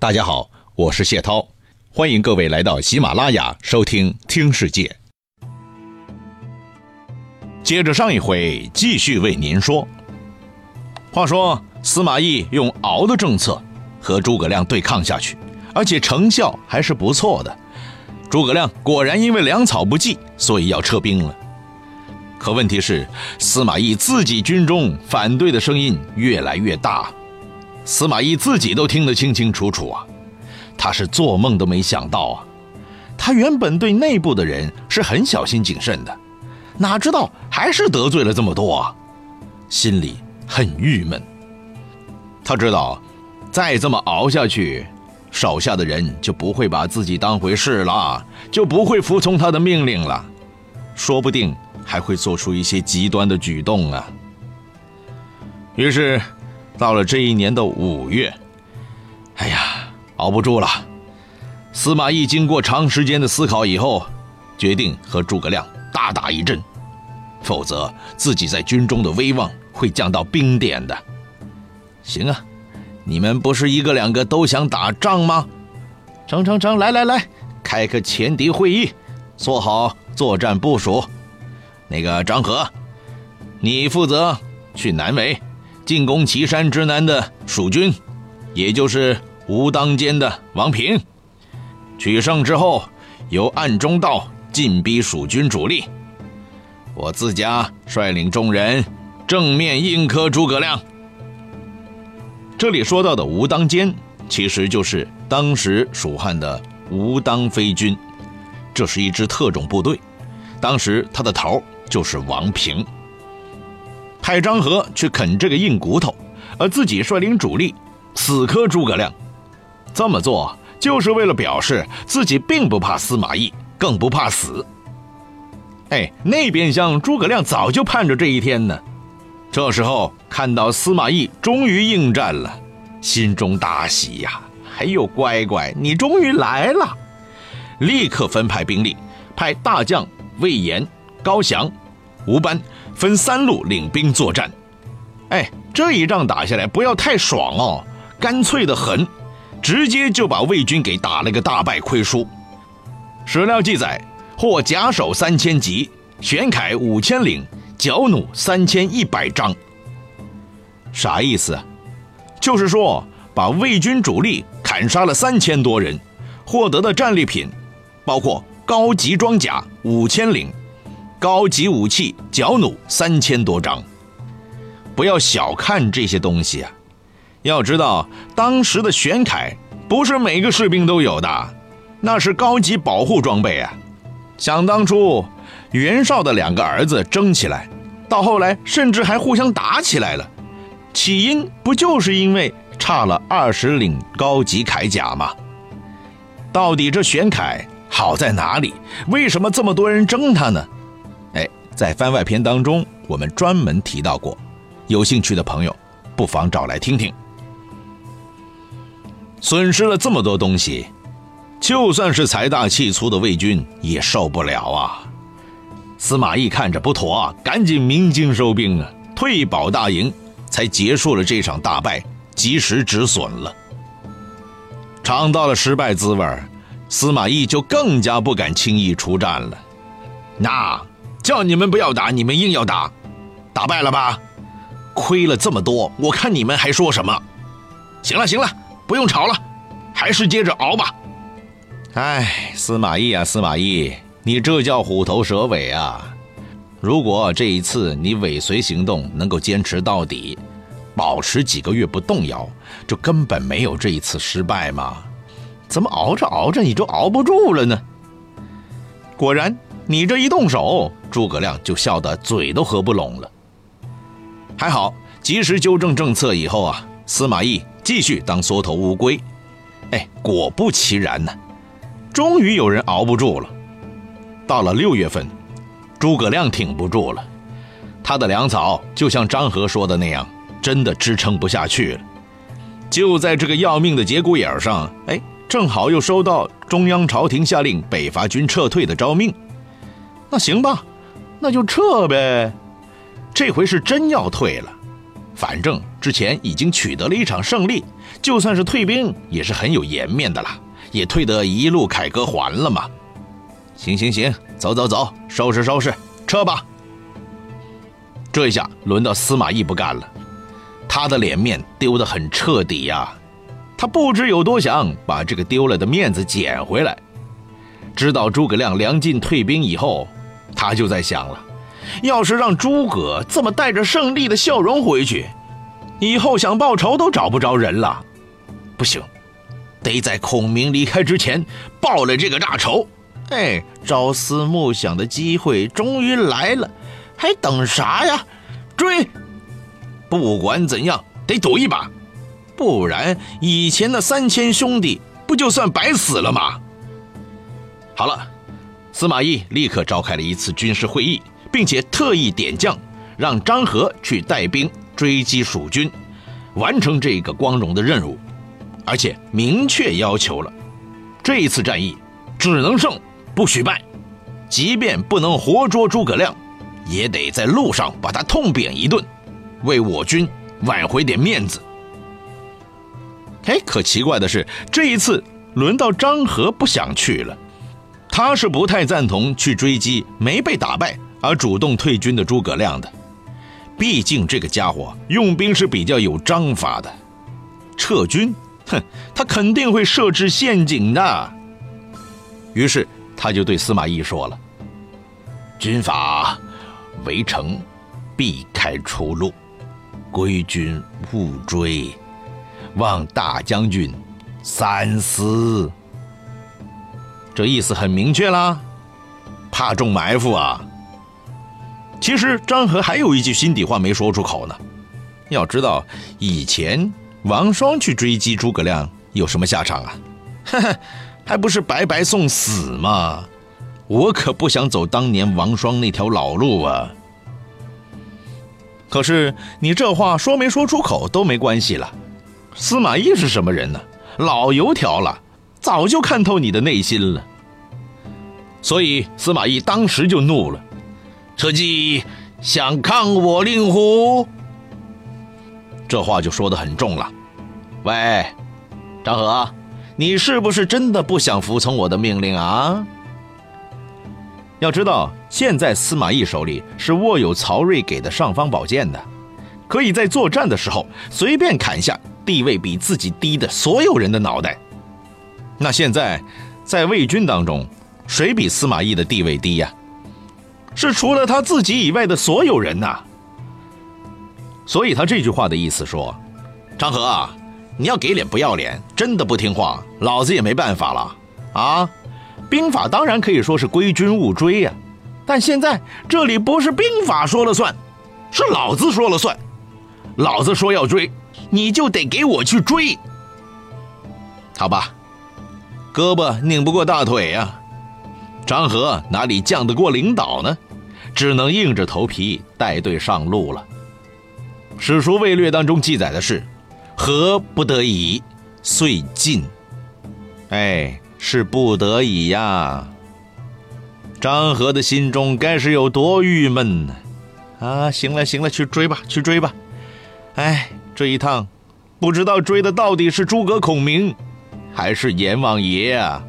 大家好，我是谢涛，欢迎各位来到喜马拉雅收听《听世界》。接着上一回，继续为您说。话说司马懿用熬的政策和诸葛亮对抗下去，而且成效还是不错的。诸葛亮果然因为粮草不济，所以要撤兵了。可问题是，司马懿自己军中反对的声音越来越大。司马懿自己都听得清清楚楚啊，他是做梦都没想到啊，他原本对内部的人是很小心谨慎的，哪知道还是得罪了这么多啊，心里很郁闷。他知道，再这么熬下去，手下的人就不会把自己当回事了，就不会服从他的命令了，说不定还会做出一些极端的举动啊。于是。到了这一年的五月，哎呀，熬不住了。司马懿经过长时间的思考以后，决定和诸葛亮大打一阵，否则自己在军中的威望会降到冰点的。行啊，你们不是一个两个都想打仗吗？成成成，来来来，开个前敌会议，做好作战部署。那个张合，你负责去南围。进攻岐山之南的蜀军，也就是吴当间的王平，取胜之后，由暗中道进逼蜀军主力。我自家率领众人正面硬磕诸葛亮。这里说到的吴当间，其实就是当时蜀汉的吴当飞军，这是一支特种部队，当时他的头就是王平。派张合去啃这个硬骨头，而自己率领主力死磕诸葛亮。这么做就是为了表示自己并不怕司马懿，更不怕死。哎，那边厢诸葛亮早就盼着这一天呢。这时候看到司马懿终于应战了，心中大喜呀！哎呦，乖乖，你终于来了！立刻分派兵力，派大将魏延、高翔、吴班。分三路领兵作战，哎，这一仗打下来不要太爽哦，干脆的很，直接就把魏军给打了个大败亏输。史料记载，获甲首三千级，玄铠五千领，角弩三千一百张。啥意思？就是说把魏军主力砍杀了三千多人，获得的战利品包括高级装甲五千领。高级武器角弩三千多张，不要小看这些东西啊！要知道，当时的玄铠不是每个士兵都有的，那是高级保护装备啊！想当初，袁绍的两个儿子争起来，到后来甚至还互相打起来了，起因不就是因为差了二十领高级铠甲吗？到底这玄铠好在哪里？为什么这么多人争它呢？在番外篇当中，我们专门提到过，有兴趣的朋友不妨找来听听。损失了这么多东西，就算是财大气粗的魏军也受不了啊！司马懿看着不妥，赶紧鸣金收兵啊，退保大营，才结束了这场大败，及时止损了。尝到了失败滋味司马懿就更加不敢轻易出战了。那。叫你们不要打，你们硬要打，打败了吧？亏了这么多，我看你们还说什么？行了行了，不用吵了，还是接着熬吧。哎，司马懿啊，司马懿，你这叫虎头蛇尾啊！如果这一次你尾随行动能够坚持到底，保持几个月不动摇，就根本没有这一次失败嘛？怎么熬着熬着你就熬不住了呢？果然。你这一动手，诸葛亮就笑得嘴都合不拢了。还好及时纠正政策以后啊，司马懿继续当缩头乌龟。哎，果不其然呢，终于有人熬不住了。到了六月份，诸葛亮挺不住了，他的粮草就像张合说的那样，真的支撑不下去了。就在这个要命的节骨眼上，哎，正好又收到中央朝廷下令北伐军撤退的诏命。那行吧，那就撤呗。这回是真要退了，反正之前已经取得了一场胜利，就算是退兵也是很有颜面的啦，也退得一路凯歌还了嘛。行行行，走走走，收拾收拾，撤吧。这一下轮到司马懿不干了，他的脸面丢得很彻底呀。他不知有多想把这个丢了的面子捡回来。知道诸葛亮粮尽退兵以后，他就在想了：要是让诸葛这么带着胜利的笑容回去，以后想报仇都找不着人了。不行，得在孔明离开之前报了这个大仇。哎，朝思暮想的机会终于来了，还等啥呀？追！不管怎样，得赌一把。不然，以前的三千兄弟不就算白死了吗？好了，司马懿立刻召开了一次军事会议，并且特意点将，让张合去带兵追击蜀军，完成这个光荣的任务，而且明确要求了，这一次战役只能胜不许败，即便不能活捉诸葛亮，也得在路上把他痛扁一顿，为我军挽回点面子。哎，可奇怪的是，这一次轮到张合不想去了。他是不太赞同去追击没被打败而主动退军的诸葛亮的。毕竟这个家伙用兵是比较有章法的，撤军，哼，他肯定会设置陷阱的。于是他就对司马懿说了：“军法，围城，避开出路，归军勿追。”望大将军三思。这意思很明确啦，怕中埋伏啊。其实张合还有一句心底话没说出口呢。要知道以前王双去追击诸葛亮有什么下场啊？哈哈，还不是白白送死吗？我可不想走当年王双那条老路啊。可是你这话说没说出口都没关系了。司马懿是什么人呢？老油条了，早就看透你的内心了。所以司马懿当时就怒了：“车骑想抗我令狐？”这话就说的很重了。喂，张合，你是不是真的不想服从我的命令啊？要知道，现在司马懿手里是握有曹睿给的尚方宝剑的，可以在作战的时候随便砍下。地位比自己低的所有人的脑袋，那现在在魏军当中，谁比司马懿的地位低呀？是除了他自己以外的所有人呐。所以他这句话的意思说：“张合啊，你要给脸不要脸，真的不听话，老子也没办法了啊！兵法当然可以说是归军勿追呀，但现在这里不是兵法说了算，是老子说了算，老子说要追。”你就得给我去追，好吧？胳膊拧不过大腿呀，张合哪里犟得过领导呢？只能硬着头皮带队上路了。史书《魏略》当中记载的是：“合不得已，遂进。”哎，是不得已呀。张合的心中该是有多郁闷呢？啊，行了行了，去追吧，去追吧。哎。这一趟，不知道追的到底是诸葛孔明，还是阎王爷啊？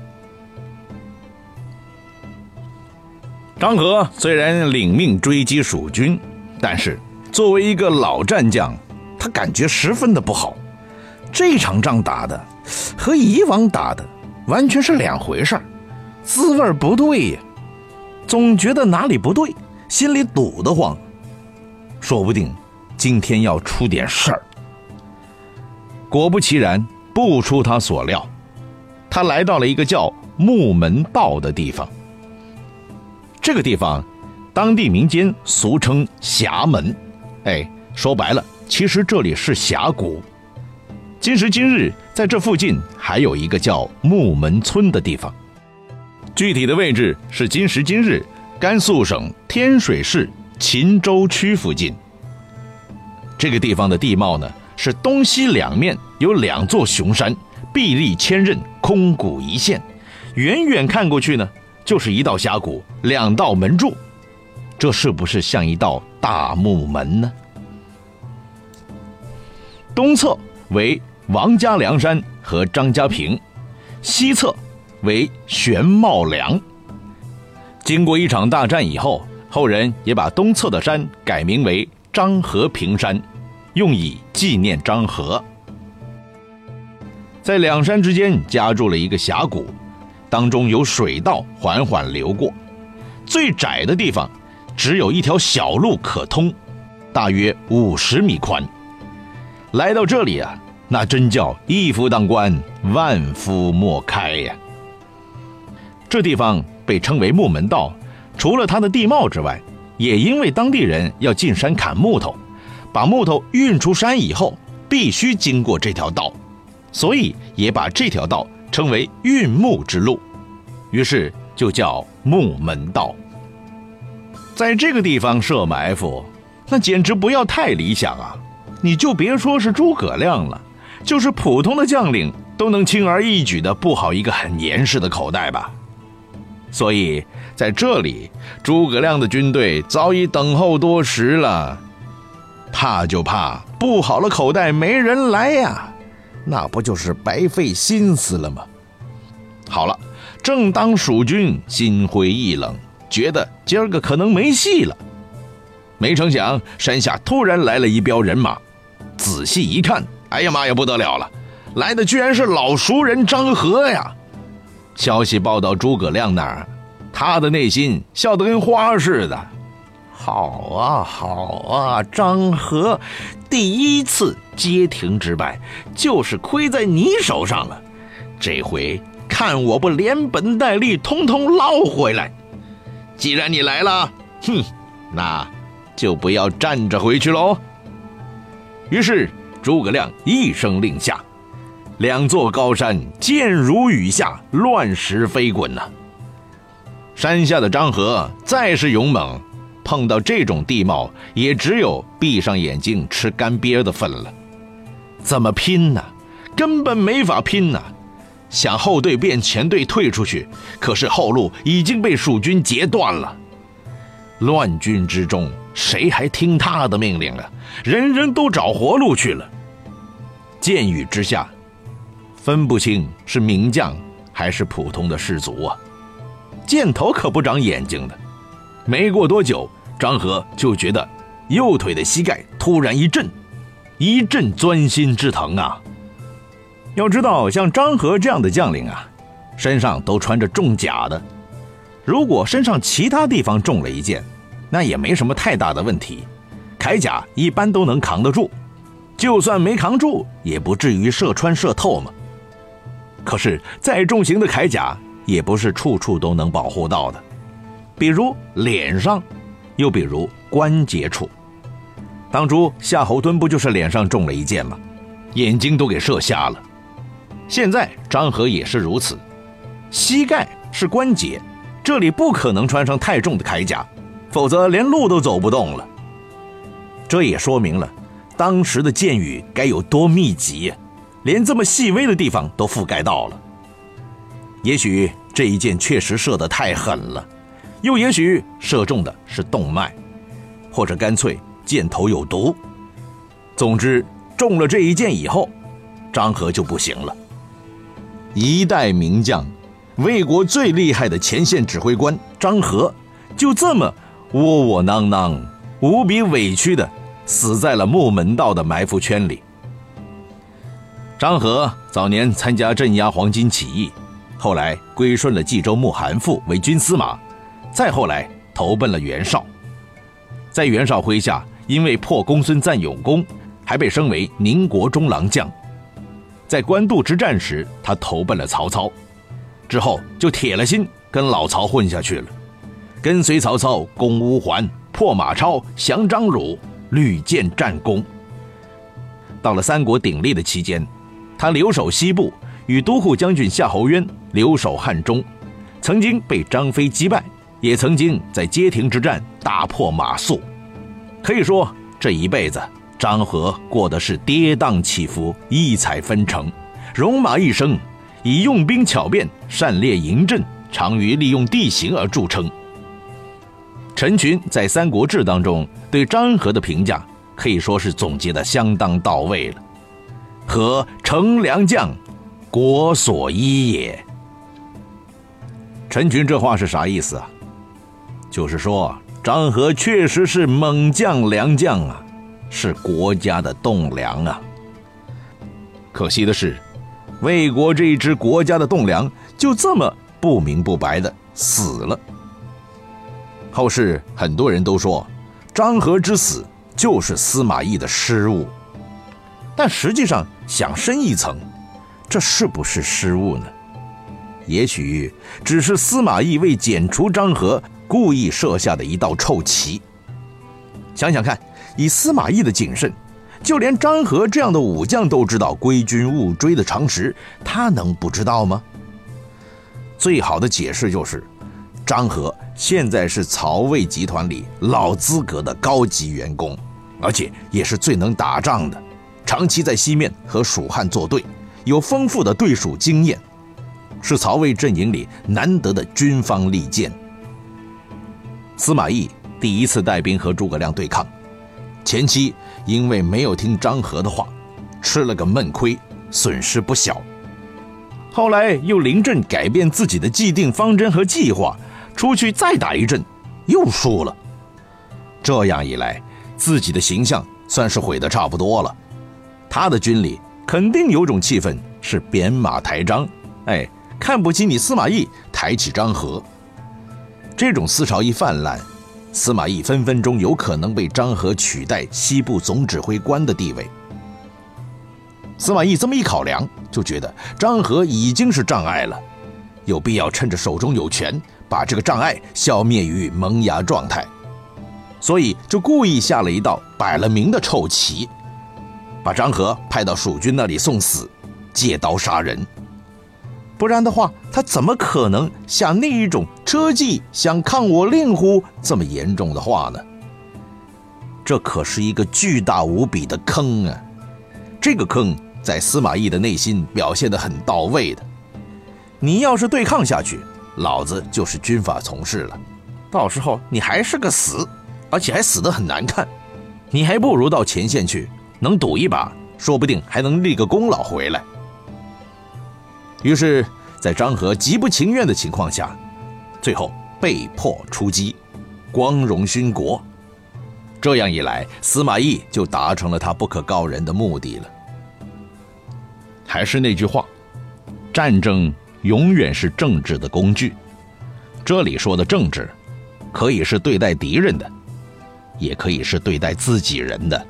张合虽然领命追击蜀军，但是作为一个老战将，他感觉十分的不好。这场仗打的和以往打的完全是两回事儿，滋味不对呀，总觉得哪里不对，心里堵得慌，说不定今天要出点事儿。果不其然，不出他所料，他来到了一个叫木门道的地方。这个地方，当地民间俗称峡门。哎，说白了，其实这里是峡谷。今时今日，在这附近还有一个叫木门村的地方。具体的位置是今时今日甘肃省天水市秦州区附近。这个地方的地貌呢？是东西两面有两座雄山，壁立千仞，空谷一线。远远看过去呢，就是一道峡谷，两道门柱。这是不是像一道大木门呢？东侧为王家梁山和张家坪，西侧为玄茂梁。经过一场大战以后，后人也把东侧的山改名为张和平山，用以纪念张和。在两山之间夹住了一个峡谷，当中有水道缓缓流过，最窄的地方只有一条小路可通，大约五十米宽。来到这里啊，那真叫一夫当关，万夫莫开呀。这地方被称为木门道，除了它的地貌之外，也因为当地人要进山砍木头，把木头运出山以后，必须经过这条道。所以也把这条道称为运木之路，于是就叫木门道。在这个地方设埋伏，那简直不要太理想啊！你就别说是诸葛亮了，就是普通的将领都能轻而易举的布好一个很严实的口袋吧。所以在这里，诸葛亮的军队早已等候多时了。怕就怕布好了口袋没人来呀！那不就是白费心思了吗？好了，正当蜀军心灰意冷，觉得今儿个可能没戏了，没成想山下突然来了一彪人马。仔细一看，哎呀妈呀，不得了了，来的居然是老熟人张合呀！消息报到诸葛亮那儿，他的内心笑得跟花似的。好啊，好啊，张合，第一次街亭之败，就是亏在你手上了。这回看我不连本带利通通捞回来！既然你来了，哼，那就不要站着回去喽。于是诸葛亮一声令下，两座高山箭如雨下，乱石飞滚呐。山下的张合再是勇猛。碰到这种地貌，也只有闭上眼睛吃干瘪的份了。怎么拼呢？根本没法拼呐！想后队变前队退出去，可是后路已经被蜀军截断了。乱军之中，谁还听他的命令啊？人人都找活路去了。箭雨之下，分不清是名将还是普通的士卒啊！箭头可不长眼睛的。没过多久。张合就觉得右腿的膝盖突然一震，一阵钻心之疼啊！要知道，像张合这样的将领啊，身上都穿着重甲的，如果身上其他地方中了一箭，那也没什么太大的问题，铠甲一般都能扛得住，就算没扛住，也不至于射穿射透嘛。可是再重型的铠甲，也不是处处都能保护到的，比如脸上。又比如关节处，当初夏侯惇不就是脸上中了一箭吗？眼睛都给射瞎了。现在张合也是如此，膝盖是关节，这里不可能穿上太重的铠甲，否则连路都走不动了。这也说明了当时的箭雨该有多密集，连这么细微的地方都覆盖到了。也许这一箭确实射得太狠了。又也许射中的是动脉，或者干脆箭头有毒。总之，中了这一箭以后，张合就不行了。一代名将，魏国最厉害的前线指挥官张合，就这么窝窝囊囊、无比委屈的死在了木门道的埋伏圈里。张合早年参加镇压黄巾起义，后来归顺了冀州牧韩馥为军司马。再后来投奔了袁绍，在袁绍麾下，因为破公孙瓒有功，还被升为宁国中郎将。在官渡之战时，他投奔了曹操，之后就铁了心跟老曹混下去了，跟随曹操攻乌桓、破马超、降张鲁，屡建战功。到了三国鼎立的期间，他留守西部，与都护将军夏侯渊留守汉中，曾经被张飞击败。也曾经在街亭之战大破马谡，可以说这一辈子张合过的是跌宕起伏、异彩纷呈，戎马一生，以用兵巧变、善列营阵、长于利用地形而著称。陈群在《三国志》当中对张合的评价可以说是总结的相当到位了。和乘良将，国所依也。陈群这话是啥意思啊？就是说张合确实是猛将良将啊，是国家的栋梁啊。可惜的是，魏国这一支国家的栋梁就这么不明不白的死了。后世很多人都说，张合之死就是司马懿的失误。但实际上想深一层，这是不是失误呢？也许只是司马懿为剪除张合故意设下的一道臭棋。想想看，以司马懿的谨慎，就连张合这样的武将都知道“归军勿追”的常识，他能不知道吗？最好的解释就是，张合现在是曹魏集团里老资格的高级员工，而且也是最能打仗的。长期在西面和蜀汉作对，有丰富的对蜀经验，是曹魏阵营里难得的军方利剑。司马懿第一次带兵和诸葛亮对抗，前期因为没有听张合的话，吃了个闷亏，损失不小。后来又临阵改变自己的既定方针和计划，出去再打一阵，又输了。这样一来，自己的形象算是毁得差不多了。他的军里肯定有种气氛是扁马抬张，哎，看不起你司马懿，抬起张合。这种思潮一泛滥，司马懿分分钟有可能被张合取代西部总指挥官的地位。司马懿这么一考量，就觉得张合已经是障碍了，有必要趁着手中有权，把这个障碍消灭于萌芽状态，所以就故意下了一道摆了明的臭棋。把张合派到蜀军那里送死，借刀杀人。不然的话，他怎么可能下那一种车技想抗我令乎这么严重的话呢？这可是一个巨大无比的坑啊！这个坑在司马懿的内心表现得很到位的。你要是对抗下去，老子就是军法从事了，到时候你还是个死，而且还死得很难看。你还不如到前线去。能赌一把，说不定还能立个功劳回来。于是，在张合极不情愿的情况下，最后被迫出击，光荣殉国。这样一来，司马懿就达成了他不可告人的目的了。还是那句话，战争永远是政治的工具。这里说的政治，可以是对待敌人的，也可以是对待自己人的。